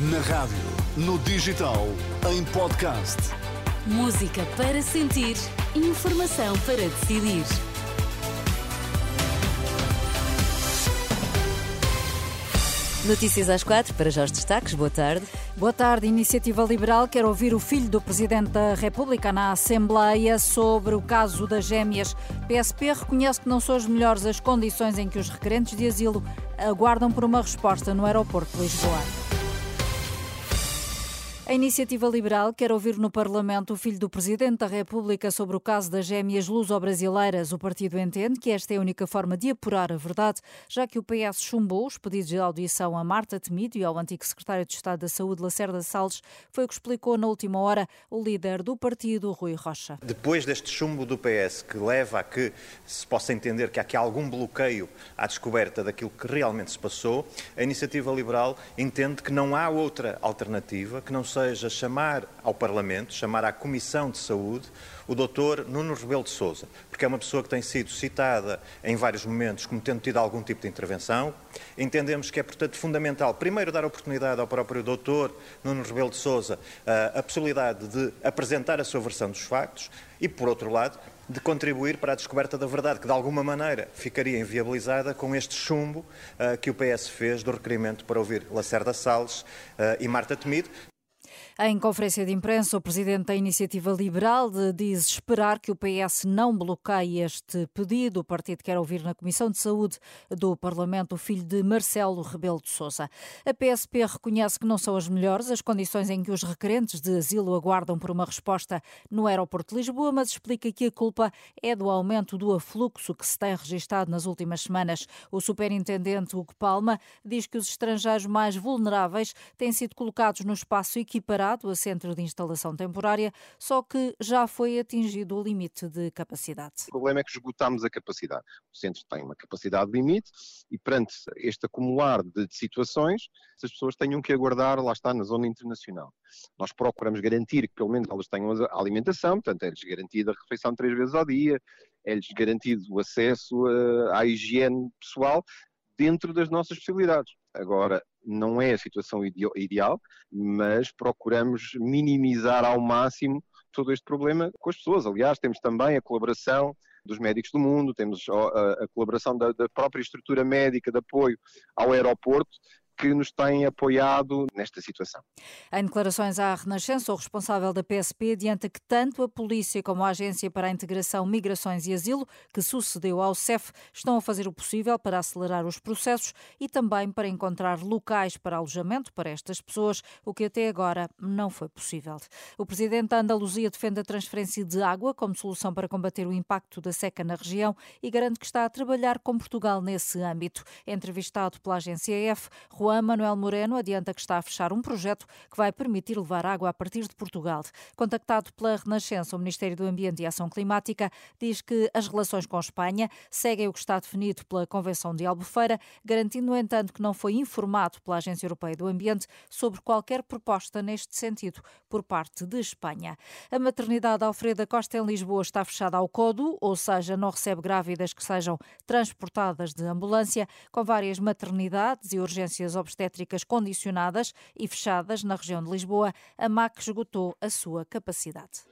Na rádio, no digital, em podcast. Música para sentir, informação para decidir. Notícias às quatro, para já os destaques. Boa tarde. Boa tarde. Iniciativa Liberal quer ouvir o filho do Presidente da República na Assembleia sobre o caso das gêmeas. PSP reconhece que não são as melhores as condições em que os requerentes de asilo aguardam por uma resposta no aeroporto de Lisboa. A iniciativa liberal quer ouvir no Parlamento o filho do Presidente da República sobre o caso das gêmeas luso-brasileiras. O partido entende que esta é a única forma de apurar a verdade, já que o PS chumbou os pedidos de audição a Marta Temido e ao antigo secretário de Estado da Saúde, Lacerda Salles. Foi o que explicou na última hora o líder do partido, Rui Rocha. Depois deste chumbo do PS, que leva a que se possa entender que há aqui algum bloqueio à descoberta daquilo que realmente se passou, a iniciativa liberal entende que não há outra alternativa que não seja seja chamar ao Parlamento, chamar à Comissão de Saúde, o doutor Nuno Rebelo de Sousa, porque é uma pessoa que tem sido citada em vários momentos como tendo tido algum tipo de intervenção. Entendemos que é, portanto, fundamental, primeiro, dar oportunidade ao próprio doutor Nuno Rebelo de Sousa a possibilidade de apresentar a sua versão dos factos e, por outro lado, de contribuir para a descoberta da verdade, que de alguma maneira ficaria inviabilizada com este chumbo uh, que o PS fez do requerimento para ouvir Lacerda Salles uh, e Marta Temido. Em conferência de imprensa, o presidente da Iniciativa Liberal diz esperar que o PS não bloqueie este pedido. O partido quer ouvir na Comissão de Saúde do Parlamento o filho de Marcelo Rebelo de Sousa. A PSP reconhece que não são as melhores as condições em que os requerentes de asilo aguardam por uma resposta no aeroporto de Lisboa, mas explica que a culpa é do aumento do afluxo que se tem registado nas últimas semanas. O superintendente Hugo Palma diz que os estrangeiros mais vulneráveis têm sido colocados no espaço equiparado a centro de instalação temporária, só que já foi atingido o limite de capacidade. O problema é que esgotámos a capacidade. O centro tem uma capacidade limite e perante este acumular de, de situações, as pessoas tenham que aguardar, lá está, na zona internacional. Nós procuramos garantir que pelo menos elas tenham a alimentação, portanto é-lhes garantida a refeição três vezes ao dia, é-lhes garantido o acesso eh, à higiene pessoal dentro das nossas possibilidades. Agora, não é a situação ideal, mas procuramos minimizar ao máximo todo este problema com as pessoas. Aliás, temos também a colaboração dos médicos do mundo, temos a, a colaboração da, da, própria estrutura médica de apoio ao aeroporto, que nos têm apoiado nesta situação. Em declarações à Renascença, o responsável da PSP adianta que tanto a Polícia como a Agência para a Integração, Migrações e Asilo, que sucedeu ao CEF, estão a fazer o possível para acelerar os processos e também para encontrar locais para alojamento para estas pessoas, o que até agora não foi possível. O presidente da Andaluzia defende a transferência de água como solução para combater o impacto da seca na região e garante que está a trabalhar com Portugal nesse âmbito. Entrevistado pela agência F, Juan Manuel Moreno adianta que está a fechar um projeto que vai permitir levar água a partir de Portugal. Contactado pela Renascença, o Ministério do Ambiente e Ação Climática diz que as relações com Espanha seguem o que está definido pela Convenção de Albufeira, garantindo, no entanto, que não foi informado pela Agência Europeia do Ambiente sobre qualquer proposta neste sentido por parte de Espanha. A maternidade Alfreda Costa em Lisboa está fechada ao CODO, ou seja, não recebe grávidas que sejam transportadas de ambulância, com várias maternidades e urgências obstétricas condicionadas e fechadas na região de Lisboa, a MAC esgotou a sua capacidade.